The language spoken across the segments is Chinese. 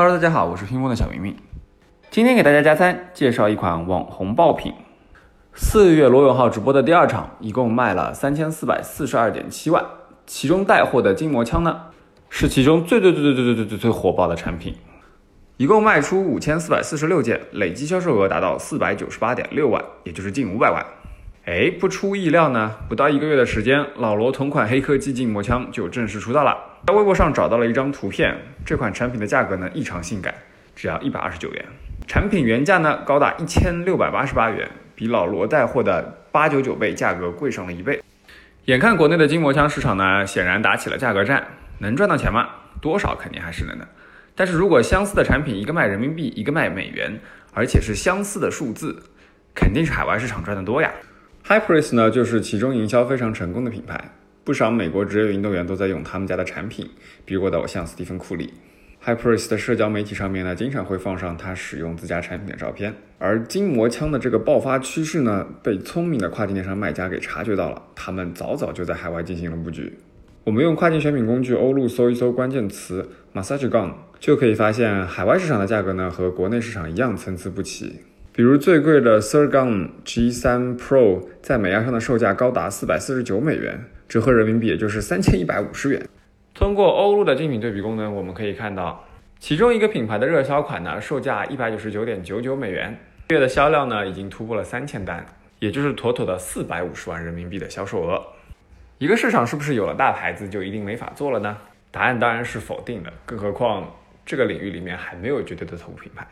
Hello，大家好，我是听风的小明明。今天给大家加餐，介绍一款网红爆品。四月罗永浩直播的第二场，一共卖了三千四百四十二点七万，其中带货的筋膜枪呢，是其中最最最最最最最最最火爆的产品，一共卖出五千四百四十六件，累计销售额达到四百九十八点六万，也就是近五百万。哎，不出意料呢，不到一个月的时间，老罗同款黑科技筋膜枪就正式出道了。在微博上找到了一张图片，这款产品的价格呢异常性感，只要一百二十九元。产品原价呢高达一千六百八十八元，比老罗带货的八九九倍价格贵上了一倍。眼看国内的筋膜枪市场呢，显然打起了价格战，能赚到钱吗？多少肯定还是能的。但是如果相似的产品，一个卖人民币，一个卖美元，而且是相似的数字，肯定是海外市场赚得多呀。Hypris 呢，就是其中营销非常成功的品牌，不少美国职业运动员都在用他们家的产品，比如我的偶像斯蒂芬库里。Hyperis 的社交媒体上面呢，经常会放上他使用自家产品的照片。而筋膜枪的这个爆发趋势呢，被聪明的跨境电商卖家给察觉到了，他们早早就在海外进行了布局。我们用跨境选品工具欧路搜一搜关键词 massage gun，就可以发现海外市场的价格呢，和国内市场一样参差不齐。比如最贵的 Surgun G3 Pro 在美亚上的售价高达四百四十九美元，折合人民币也就是三千一百五十元。通过欧陆的竞品对比功能，我们可以看到，其中一个品牌的热销款呢，售价一百九十九点九九美元，月的销量呢已经突破了三千单，也就是妥妥的四百五十万人民币的销售额。一个市场是不是有了大牌子就一定没法做了呢？答案当然是否定的，更何况这个领域里面还没有绝对的头部品牌。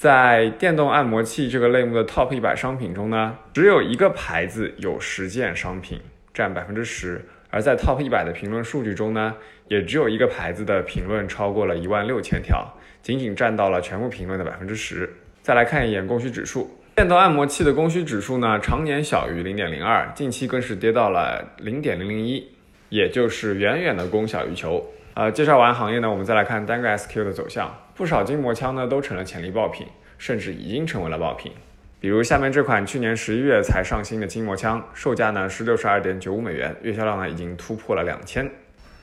在电动按摩器这个类目的 Top 一百商品中呢，只有一个牌子有十件商品，占百分之十。而在 Top 一百的评论数据中呢，也只有一个牌子的评论超过了一万六千条，仅仅占到了全部评论的百分之十。再来看一眼供需指数，电动按摩器的供需指数呢，常年小于零点零二，近期更是跌到了零点零零一，也就是远远的供小于求。呃，介绍完行业呢，我们再来看单个 SQ 的走向。不少筋膜枪呢都成了潜力爆品，甚至已经成为了爆品。比如下面这款去年十一月才上新的筋膜枪，售价呢是六十二点九五美元，月销量呢已经突破了两千。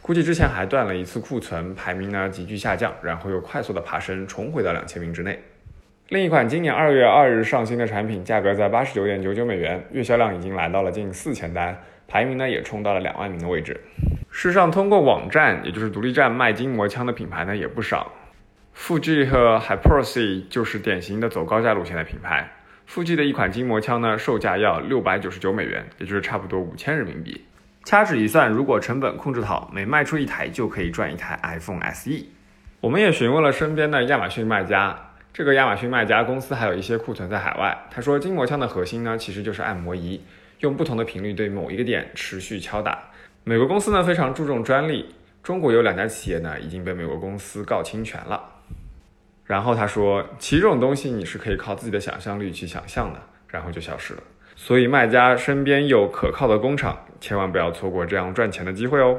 估计之前还断了一次库存，排名呢急剧下降，然后又快速的爬升，重回到两千名之内。另一款今年二月二日上新的产品，价格在八十九点九九美元，月销量已经来到了近四千单，排名呢也冲到了两万名的位置。事实上通过网站，也就是独立站卖筋膜枪的品牌呢也不少。富 G 和 Hypersy 就是典型的走高价路线的品牌。富 G 的一款筋膜枪呢，售价要六百九十九美元，也就是差不多五千人民币。掐指一算，如果成本控制好，每卖出一台就可以赚一台 iPhone SE。我们也询问了身边的亚马逊卖家，这个亚马逊卖家公司还有一些库存在海外。他说，筋膜枪的核心呢，其实就是按摩仪，用不同的频率对某一个点持续敲打。美国公司呢非常注重专利，中国有两家企业呢已经被美国公司告侵权了。然后他说，其实这种东西你是可以靠自己的想象力去想象的，然后就消失了。所以卖家身边有可靠的工厂，千万不要错过这样赚钱的机会哦。